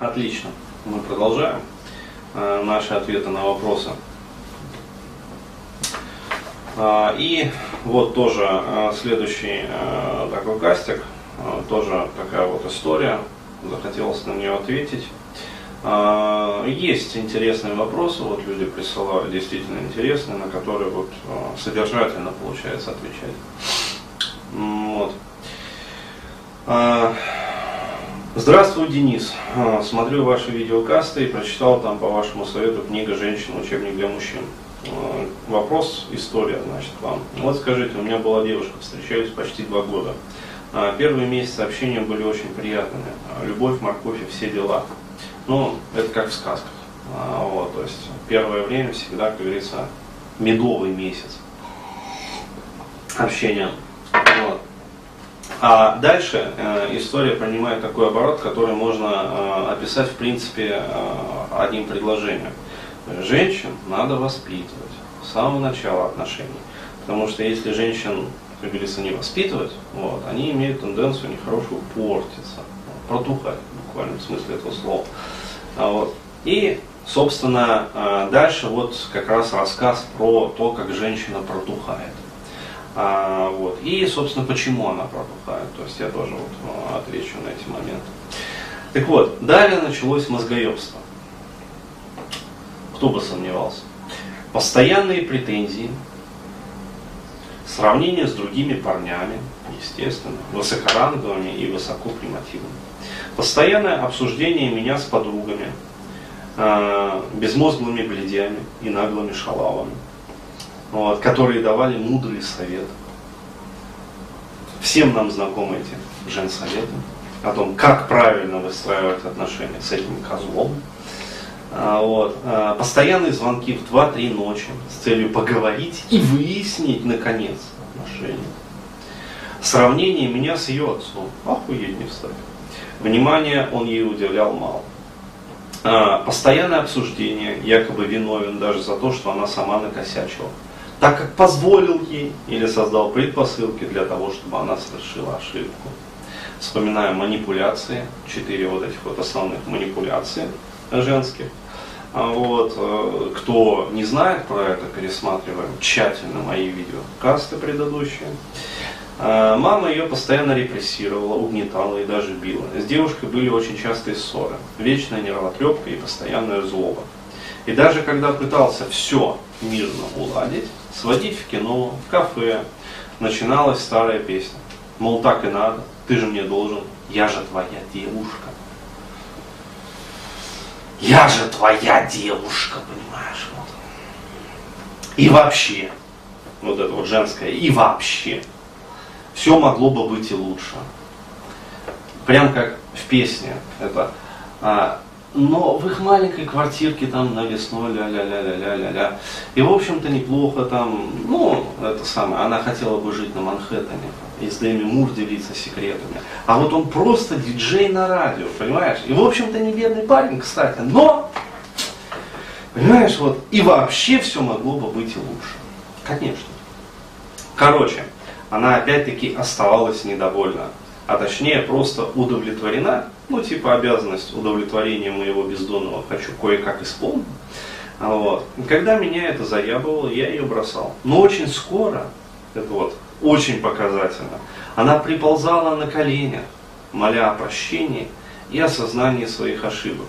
отлично. Мы продолжаем э, наши ответы на вопросы. А, и вот тоже э, следующий э, такой кастик, тоже такая вот история, захотелось на нее ответить. А, есть интересные вопросы, вот люди присылают действительно интересные, на которые вот содержательно получается отвечать. Вот. А, здравствуй, Денис. Смотрю ваши видеокасты и прочитал там по вашему совету книга «Женщина. Учебник для мужчин». Вопрос, история, значит, вам. Вот скажите, у меня была девушка, встречаюсь почти два года. Первые месяцы общения были очень приятными. Любовь, морковь и все дела. Ну, это как в сказках. А, вот, то есть первое время всегда, как говорится, медовый месяц общения. А дальше э, история принимает такой оборот, который можно э, описать в принципе э, одним предложением. Женщин надо воспитывать с самого начала отношений. Потому что если женщин, как говорится, не воспитывать, вот, они имеют тенденцию нехорошую портиться, протухать в буквальном смысле этого слова. А вот. И, собственно, а, дальше вот как раз рассказ про то, как женщина протухает. А, вот. И, собственно, почему она протухает. То есть я тоже вот а, отвечу на эти моменты. Так вот, далее началось мозгоебство. Кто бы сомневался. Постоянные претензии, сравнение с другими парнями, естественно, высокоранговыми и высокопримативными. Постоянное обсуждение меня с подругами, э, безмозглыми бледями и наглыми шалавами, вот, которые давали мудрые советы. Всем нам знакомы эти женсоветы о том, как правильно выстраивать отношения с этим козлом. А, вот. А, постоянные звонки в 2-3 ночи с целью поговорить и выяснить, наконец, отношения. Сравнение меня с ее отцом. Охуеть не встать. Внимание он ей уделял мало. А, постоянное обсуждение, якобы виновен даже за то, что она сама накосячила. Так как позволил ей или создал предпосылки для того, чтобы она совершила ошибку. Вспоминаем манипуляции, четыре вот этих вот основных манипуляции женских. А вот, э, кто не знает про это, пересматриваем тщательно мои видео, касты предыдущие. А, мама ее постоянно репрессировала, угнетала и даже била. С девушкой были очень частые ссоры, вечная нервотрепка и постоянная злоба. И даже когда пытался все мирно уладить, сводить в кино, в кафе, начиналась старая песня. Мол, так и надо, ты же мне должен, я же твоя девушка. Я же твоя девушка, понимаешь? Вот. И вообще, вот это вот женское, и вообще все могло бы быть и лучше. Прям как в песне. Это, а, но в их маленькой квартирке там навесной ля-ля-ля-ля-ля-ля-ля. И в общем-то неплохо там, ну, это самое, она хотела бы жить на Манхэттене и с Дэми Мур делиться секретами. А вот он просто диджей на радио, понимаешь? И в общем-то не бедный парень, кстати, но, понимаешь, вот, и вообще все могло бы быть и лучше. Конечно. Короче, она опять-таки оставалась недовольна, а точнее просто удовлетворена, ну типа обязанность удовлетворения моего бездонного хочу кое-как исполнить. Вот. когда меня это заябывало, я ее бросал. Но очень скоро, вот очень показательно, она приползала на коленях, моля о прощении и осознании своих ошибок.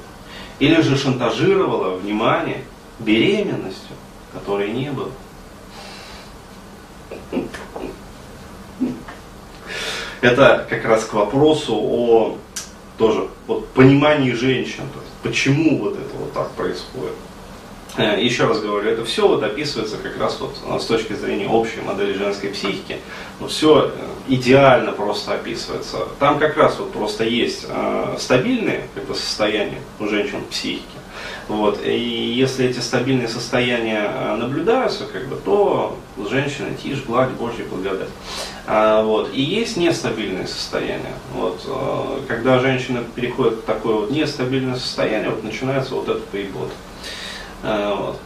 Или же шантажировала, внимание, беременностью, которой не было. Это как раз к вопросу о тоже вот, понимании женщин, то есть почему вот это вот так происходит. Э, еще раз говорю, это все вот описывается как раз вот э, с точки зрения общей модели женской психики. Но все э, идеально просто описывается. Там как раз вот просто есть стабильные как бы, состояния у женщин психики. Вот. И если эти стабильные состояния э, наблюдаются, как бы, то женщина тишь, гладь, Божья благодать. А, вот. И есть нестабильные состояния. Вот. Э, когда женщина переходит в такое вот нестабильное состояние, вот начинается вот этот поебот. А, вот.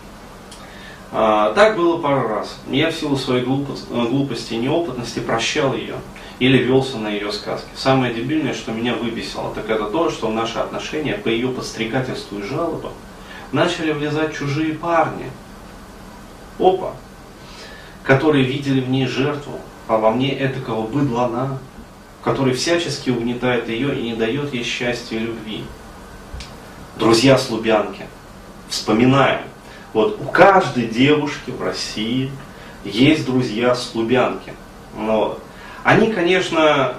А, так было пару раз. Я в силу своей глупости и неопытности прощал ее. или велся на ее сказки. Самое дебильное, что меня выбесило, так это то, что наши отношения по ее подстрекательству и жалобам начали влезать чужие парни. Опа! Которые видели в ней жертву, а во мне этакого быдлана, который всячески угнетает ее и не дает ей счастья и любви. Друзья с Лубянки, вспоминаем, вот у каждой девушки в России есть друзья с Лубянки. Вот. Они, конечно,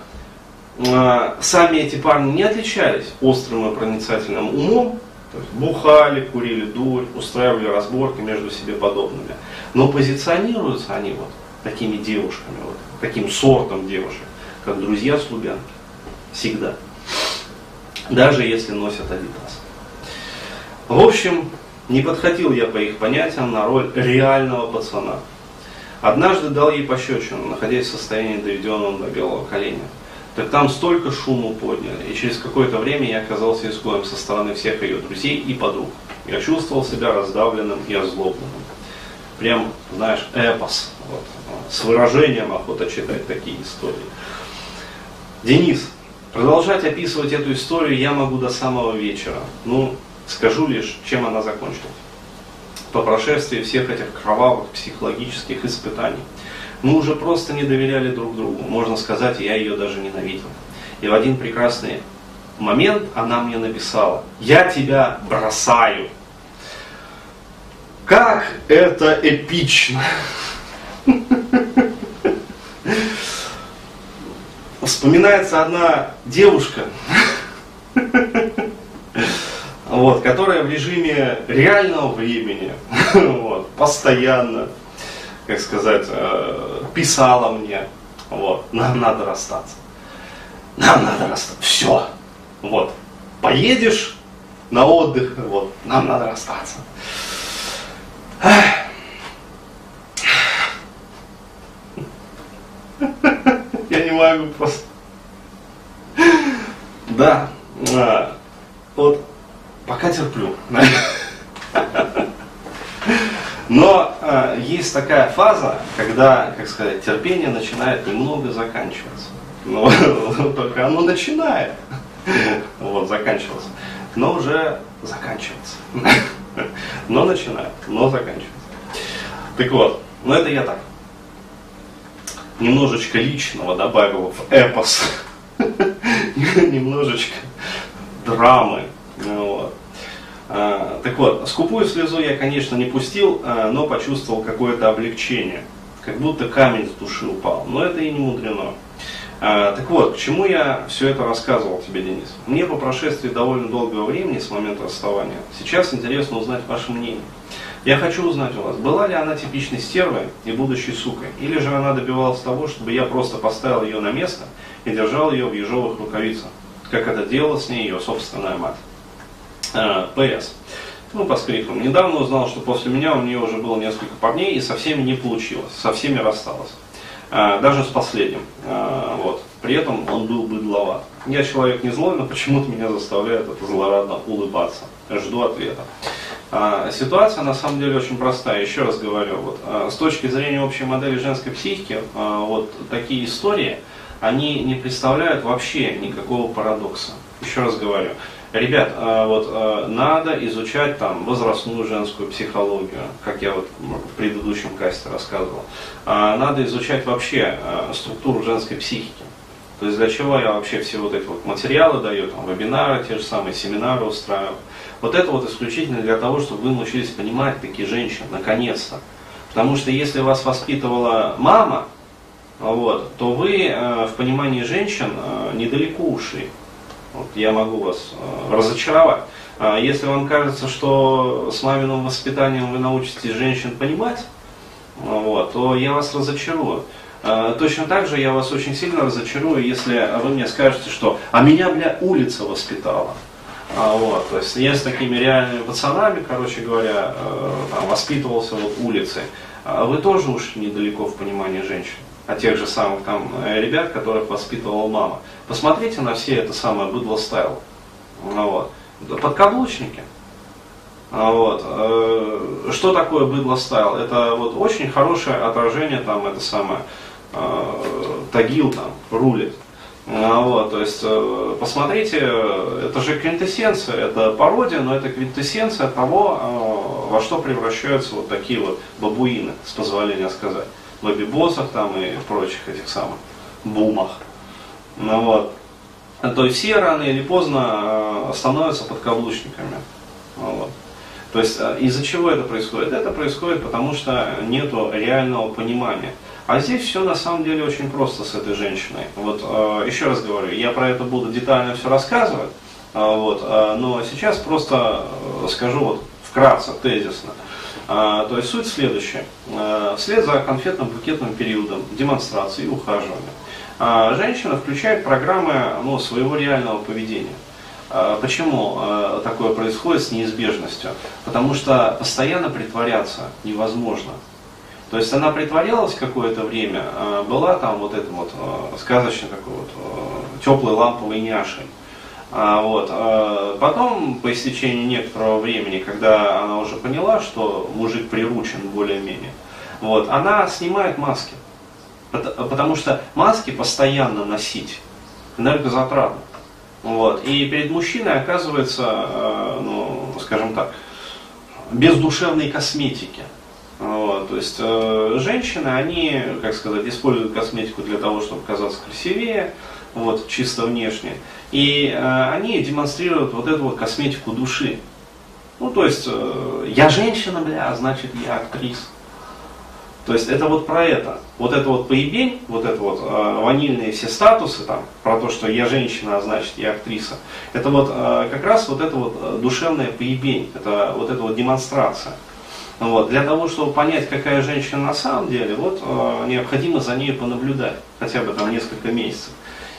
э, сами эти парни не отличались острым и проницательным умом, то есть бухали, курили дурь, устраивали разборки между себе подобными. Но позиционируются они вот такими девушками, вот, таким сортом девушек, как друзья с. Всегда. Даже если носят Адидас. В общем, не подходил я по их понятиям на роль реального пацана. Однажды дал ей пощечину, находясь в состоянии доведенного до белого коленя. Так там столько шума подняли, и через какое-то время я оказался изгоем со стороны всех ее друзей и подруг. Я чувствовал себя раздавленным и озлобленным. Прям, знаешь, эпос. Вот, с выражением охота читать такие истории. Денис, продолжать описывать эту историю я могу до самого вечера. Ну, скажу лишь, чем она закончилась по прошествии всех этих кровавых психологических испытаний. Мы уже просто не доверяли друг другу. Можно сказать, я ее даже ненавидел. И в один прекрасный момент она мне написала, я тебя бросаю. Как это эпично! Вспоминается одна девушка, вот, которая в режиме реального времени, вот, постоянно, как сказать, э, писала мне, вот, нам надо расстаться. Нам надо расстаться. Все. Вот. Поедешь на отдых, вот, нам надо расстаться. Я не могу просто. Да. А, вот Пока терплю. Но э, есть такая фаза, когда, как сказать, терпение начинает немного заканчиваться. Но только оно начинает вот, заканчиваться. Но уже заканчивается. Но начинает, но заканчивается. Так вот, ну это я так. Немножечко личного добавил в эпос. Немножечко драмы. Вот. А, так вот, скупую слезу я, конечно, не пустил, а, но почувствовал какое-то облегчение. Как будто камень с души упал. Но это и не мудрено. А, так вот, к чему я все это рассказывал тебе, Денис? Мне по прошествии довольно долгого времени с момента расставания сейчас интересно узнать ваше мнение. Я хочу узнать у вас, была ли она типичной стервой и будущей сукой, или же она добивалась того, чтобы я просто поставил ее на место и держал ее в ежовых рукавицах, как это делала с ней ее собственная мать. ПС. Ну, по скриптам. Недавно узнал, что после меня у нее уже было несколько парней, и со всеми не получилось, со всеми рассталась. Э, даже с последним. Э, вот. При этом он был быдловат. Я человек не злой, но почему-то меня заставляет это злорадно улыбаться. Жду ответа. Ситуация на самом деле очень простая. Еще раз говорю, вот, с точки зрения общей модели женской психики, вот такие истории, они не представляют вообще никакого парадокса. Еще раз говорю, Ребят, а, вот а, надо изучать там возрастную женскую психологию, как я вот в предыдущем касте рассказывал. А, надо изучать вообще структуру женской психики. То есть для чего я вообще все вот эти вот материалы даю, там, вебинары, те же самые семинары устраиваю. Вот это вот исключительно для того, чтобы вы научились понимать такие женщин, наконец-то. Потому что если вас воспитывала мама, вот, то вы э, в понимании женщин э, недалеко ушли. Вот я могу вас э, разочаровать. А если вам кажется, что с маминым воспитанием вы научитесь женщин понимать, вот, то я вас разочарую. А, точно так же я вас очень сильно разочарую, если вы мне скажете, что «а меня, бля, улица воспитала». А, вот, то есть я с такими реальными пацанами, короче говоря, э, там, воспитывался вот улицей. А вы тоже ушли недалеко в понимании женщин о тех же самых там э, ребят, которых воспитывала мама. Посмотрите на все это самое быдло стайл. Вот. Подкаблучники. Вот. Э, что такое быдло стайл? Это вот очень хорошее отражение там, это самое, э, Тагил там рулит. А, вот, то есть, э, посмотрите, это же квинтэссенция, это пародия, но это квинтэссенция того, во что превращаются вот такие вот бабуины, с позволения сказать. Бэби-боссах там и прочих этих самых бумах. Ну, вот. То есть все рано или поздно становятся подкаблучниками. Вот. То есть э, из-за чего это происходит? Это происходит потому, что нет реального понимания. А здесь все на самом деле очень просто с этой женщиной. Вот э, еще раз говорю, я про это буду детально все рассказывать, э, вот, но сейчас просто скажу вот вкратце, тезисно. То есть суть следующая. Вслед за конфетно-букетным периодом демонстрации и ухаживания женщина включает программы ну, своего реального поведения. А, почему а, такое происходит с неизбежностью? Потому что постоянно притворяться невозможно. То есть она притворялась какое-то время, а, была там вот этой вот сказочной такой вот теплой ламповой няшей. Вот. Потом, по истечении некоторого времени, когда она уже поняла, что мужик приручен более-менее, вот, она снимает маски. Потому что маски постоянно носить энергозатратно. Вот. И перед мужчиной оказывается, э, ну, скажем так, без душевной косметики. Вот, то есть э, женщины, они, как сказать, используют косметику для того, чтобы казаться красивее, вот, чисто внешне. И э, они демонстрируют вот эту вот косметику души. Ну, то есть, э, я женщина, бля, значит я актриса. То есть это вот про это. Вот это вот поебень, вот это вот э, ванильные все статусы там, про то, что я женщина, а значит я актриса. Это вот э, как раз вот это вот э, душевная поебень, это вот эта вот демонстрация. Вот. Для того, чтобы понять, какая женщина на самом деле, вот э, необходимо за ней понаблюдать, хотя бы там несколько месяцев.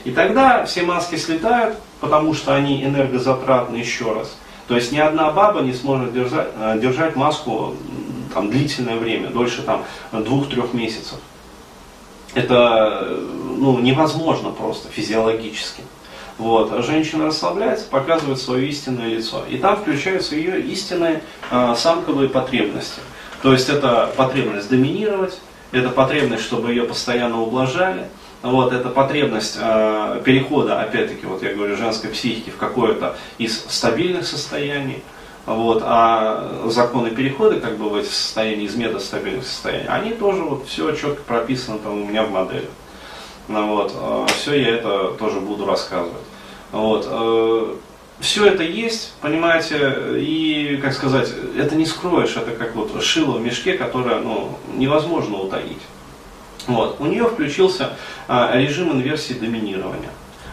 И тогда все маски слетают, потому что они энергозатратны еще раз. То есть ни одна баба не сможет держать, э, держать маску там, длительное время, дольше там, двух-трех месяцев. Это ну, невозможно просто физиологически. Вот. Женщина расслабляется, показывает свое истинное лицо. И там включаются ее истинные э, самковые потребности. То есть это потребность доминировать, это потребность, чтобы ее постоянно ублажали, вот, это потребность э, перехода, опять-таки, вот я говорю, женской психики в какое-то из стабильных состояний, вот, а законы перехода, как бы в эти состояния, из метастабильных состояний, они тоже вот все четко прописано там у меня в модели. Ну, вот, э, все я это тоже буду рассказывать. Вот, э, все это есть, понимаете, и, как сказать, это не скроешь, это как вот шило в мешке, которое ну, невозможно утаить. Вот. У нее включился а, режим инверсии доминирования.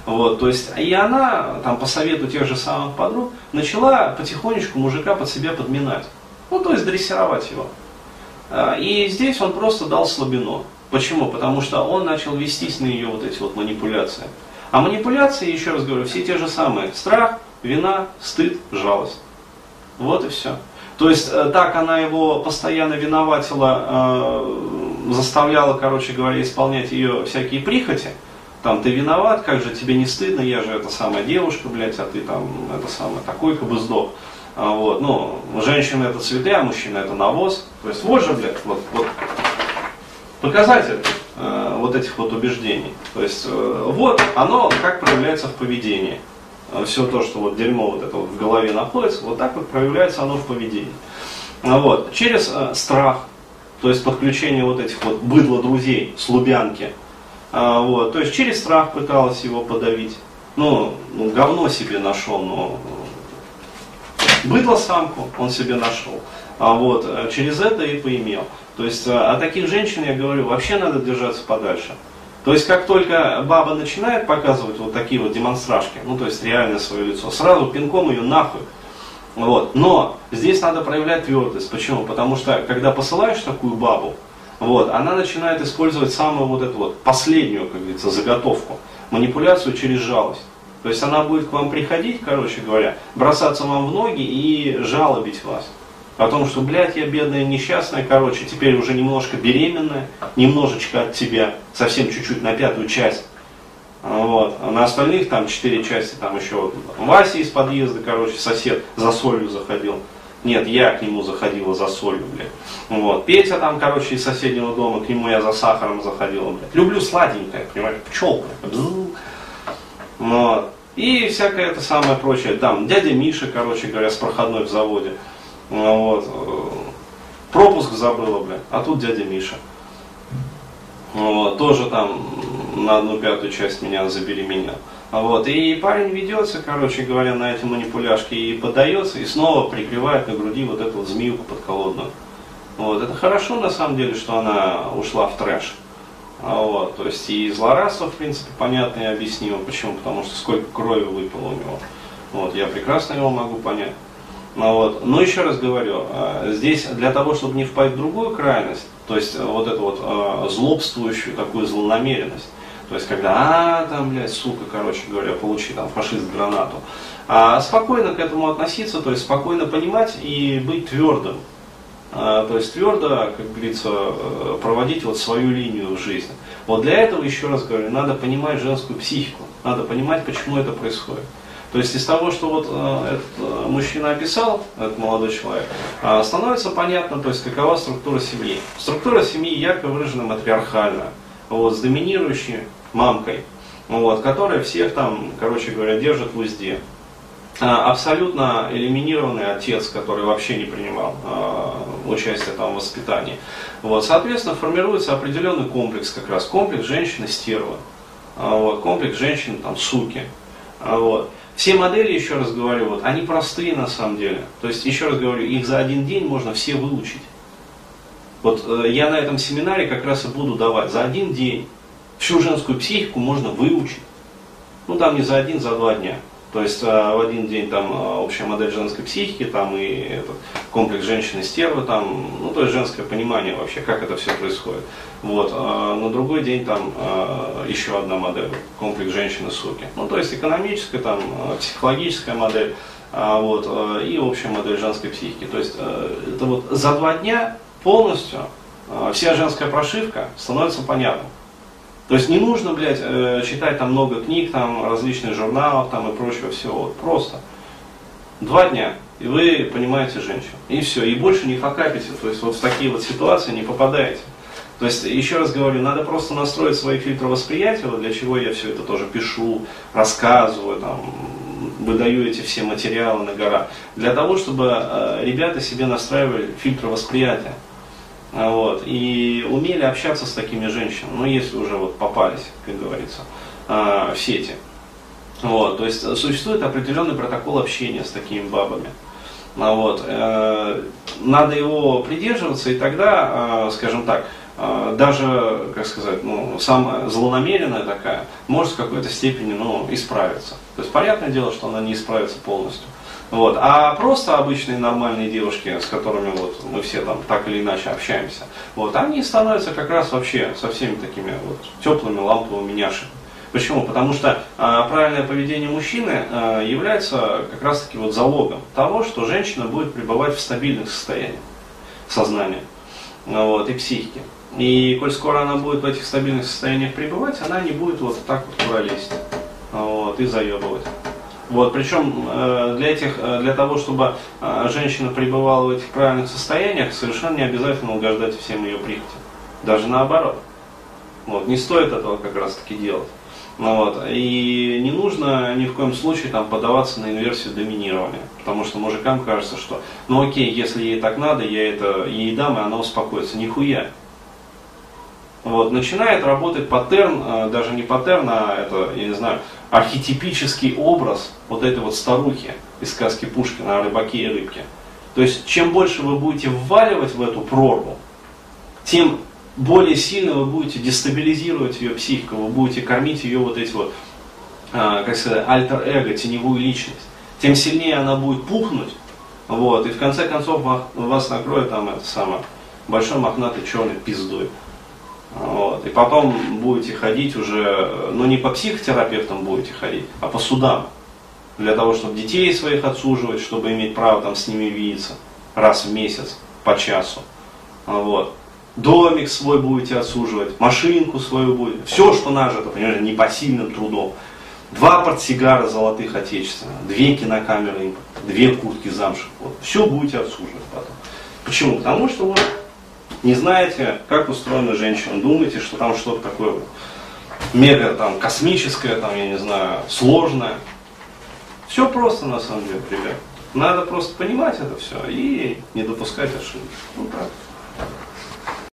Вот, то есть, и она, там, по совету тех же самых подруг, начала потихонечку мужика под себя подминать. Ну, то есть, дрессировать его. А, и здесь он просто дал слабину. Почему? Потому что он начал вестись на ее вот эти вот манипуляции. А манипуляции, еще раз говорю, все те же самые. Страх, вина, стыд, жалость. Вот и все. То есть, э, так она его постоянно виноватила, э, заставляла, короче говоря, исполнять ее всякие прихоти – там ты виноват, как же тебе не стыдно, я же эта самая девушка, блядь, а ты там это самое такой как бы сдох. А, вот, ну, женщина это цветы, а мужчина это навоз. То есть вот же, блядь, вот, вот показатель э, вот этих вот убеждений. То есть э, вот оно как проявляется в поведении. Э, Все то, что вот дерьмо вот это вот в голове находится, вот так вот проявляется оно в поведении. А вот, через страх, то есть подключение вот этих вот быдло друзей с а, вот, то есть через страх пыталась его подавить. Ну, ну говно себе нашел, но быдло самку он себе нашел. А вот, э, через это и поимел. То есть э, о таких женщин, я говорю, вообще надо держаться подальше. То есть как только баба начинает показывать вот такие вот демонстражки, ну то есть реальное свое лицо, сразу пинком ее нахуй. Вот. Но здесь надо проявлять твердость. Почему? Потому что когда посылаешь такую бабу, вот, она начинает использовать самую вот эту вот последнюю, как говорится, заготовку, манипуляцию через жалость. То есть она будет к вам приходить, короче говоря, бросаться вам в ноги и жалобить вас. О том, что, блядь, я бедная, несчастная, короче, теперь уже немножко беременная, немножечко от тебя, совсем чуть-чуть на пятую часть. Вот. А на остальных там четыре части, там еще Вася из подъезда, короче, сосед за солью заходил. Нет, я к нему заходила за солью, блядь. Вот. Петя там, короче, из соседнего дома, к нему я за сахаром заходила, блядь. Люблю сладенькое, понимаешь, пчелка. Вот. И всякое это самое прочее. Там дядя Миша, короче говоря, с проходной в заводе. Вот. Пропуск забыла, блядь. А тут дядя Миша. Вот. Тоже там на одну пятую часть меня забеременел. Вот. И парень ведется, короче говоря, на эти манипуляшки и подается, и снова прикрывает на груди вот эту вот змеюку подколодную. Вот. Это хорошо, на самом деле, что она ушла в трэш. Вот. То есть и злорадство, в принципе, понятно и объяснимо. Почему? Потому что сколько крови выпало у него. Вот. Я прекрасно его могу понять. Вот. Но еще раз говорю, а, здесь для того, чтобы не впасть в другую крайность, то есть вот эту вот а, злобствующую такую злонамеренность, то есть, когда, а, там, блядь, сука, короче говоря, получи там фашист гранату. А спокойно к этому относиться, то есть спокойно понимать и быть твердым. А, то есть твердо, как говорится, э, проводить вот свою линию в жизни. Вот для этого, еще раз говорю, надо понимать женскую психику, надо понимать, почему это происходит. То есть из того, что вот э, этот э, мужчина описал, этот молодой человек, становится понятно, то есть какова структура семьи. Структура семьи ярко выражена матриархальная, вот, с доминирующей мамкой, вот, которая всех там, короче говоря, держит в узде. А, абсолютно элиминированный отец, который вообще не принимал э, участие там, в воспитании. Вот, соответственно, формируется определенный комплекс, как раз комплекс женщины-стервы, а, вот, комплекс женщины-суки. А, вот. Все модели, еще раз говорю, вот, они простые на самом деле. То есть, еще раз говорю, их за один день можно все выучить. Вот э, я на этом семинаре как раз и буду давать за один день Всю женскую психику можно выучить. Ну там не за один, за два дня. То есть а, в один день там а, общая модель женской психики, там и этот комплекс женщины стервы, там, ну то есть женское понимание вообще, как это все происходит. Вот. А на другой день там еще одна модель, комплекс женщины суки. Ну то есть экономическая, там, психологическая модель, вот, и общая модель женской психики. То есть это вот за два дня полностью вся женская прошивка становится понятна. То есть не нужно, блядь, э, читать там много книг, там различных журналов там и прочего всего. Просто. Два дня, и вы понимаете женщину. И все, и больше не факапите. То есть вот в такие вот ситуации не попадаете. То есть, еще раз говорю, надо просто настроить свои фильтры восприятия, вот для чего я все это тоже пишу, рассказываю, там, выдаю эти все материалы на гора. Для того, чтобы э, ребята себе настраивали фильтры восприятия. А, вот, и умели общаться с такими женщинами, ну если уже вот попались, как говорится, а, в сети. Вот, то есть существует определенный протокол общения с такими бабами. А, вот, э, надо его придерживаться, и тогда, скажем так, даже, как сказать, ну, самая злонамеренная такая, может в какой-то степени ну, исправиться. То есть понятное дело, что она не исправится полностью. Вот. А просто обычные нормальные девушки, с которыми вот мы все там так или иначе общаемся, вот, они становятся как раз вообще со всеми такими вот теплыми ламповыми няшами. Почему? Потому что а, правильное поведение мужчины а, является как раз таки вот залогом того, что женщина будет пребывать в стабильных состояниях сознания вот, и психики. И коль скоро она будет в этих стабильных состояниях пребывать, она не будет вот так вот куролезть вот, и заебывать. Вот, причем э, для, этих, э, для того, чтобы э, женщина пребывала в этих правильных состояниях, совершенно не обязательно угождать всем ее прихотям. Даже наоборот. Вот, не стоит этого как раз таки делать. Ну, вот, и не нужно ни в коем случае там, подаваться на инверсию доминирования. Потому что мужикам кажется, что ну окей, если ей так надо, я это ей дам, и она успокоится. Нихуя. Вот, начинает работать паттерн, даже не паттерн, а это, я не знаю, архетипический образ вот этой вот старухи из сказки Пушкина о рыбаке и рыбке. То есть, чем больше вы будете вваливать в эту прорву, тем более сильно вы будете дестабилизировать ее психику, вы будете кормить ее вот эти вот, а, как сказать, альтер-эго, теневую личность. Тем сильнее она будет пухнуть, вот, и в конце концов вас накроет там это самое, большой мохнатый черный пиздой. Вот. И потом будете ходить уже, ну не по психотерапевтам будете ходить, а по судам. Для того, чтобы детей своих отсуживать, чтобы иметь право там с ними видеться раз в месяц, по часу. Вот. Домик свой будете отсуживать, машинку свою будете, все, что нажито, понимаете, непосильным трудом. два портсигара золотых отечественных, две кинокамеры, две куртки замших. Вот. Все будете обслуживать потом. Почему? Потому что вы не знаете, как устроена женщина, думаете, что там что-то такое мега там космическое, там, я не знаю, сложное. Все просто на самом деле, ребят. Надо просто понимать это все и не допускать ошибок. Ну так.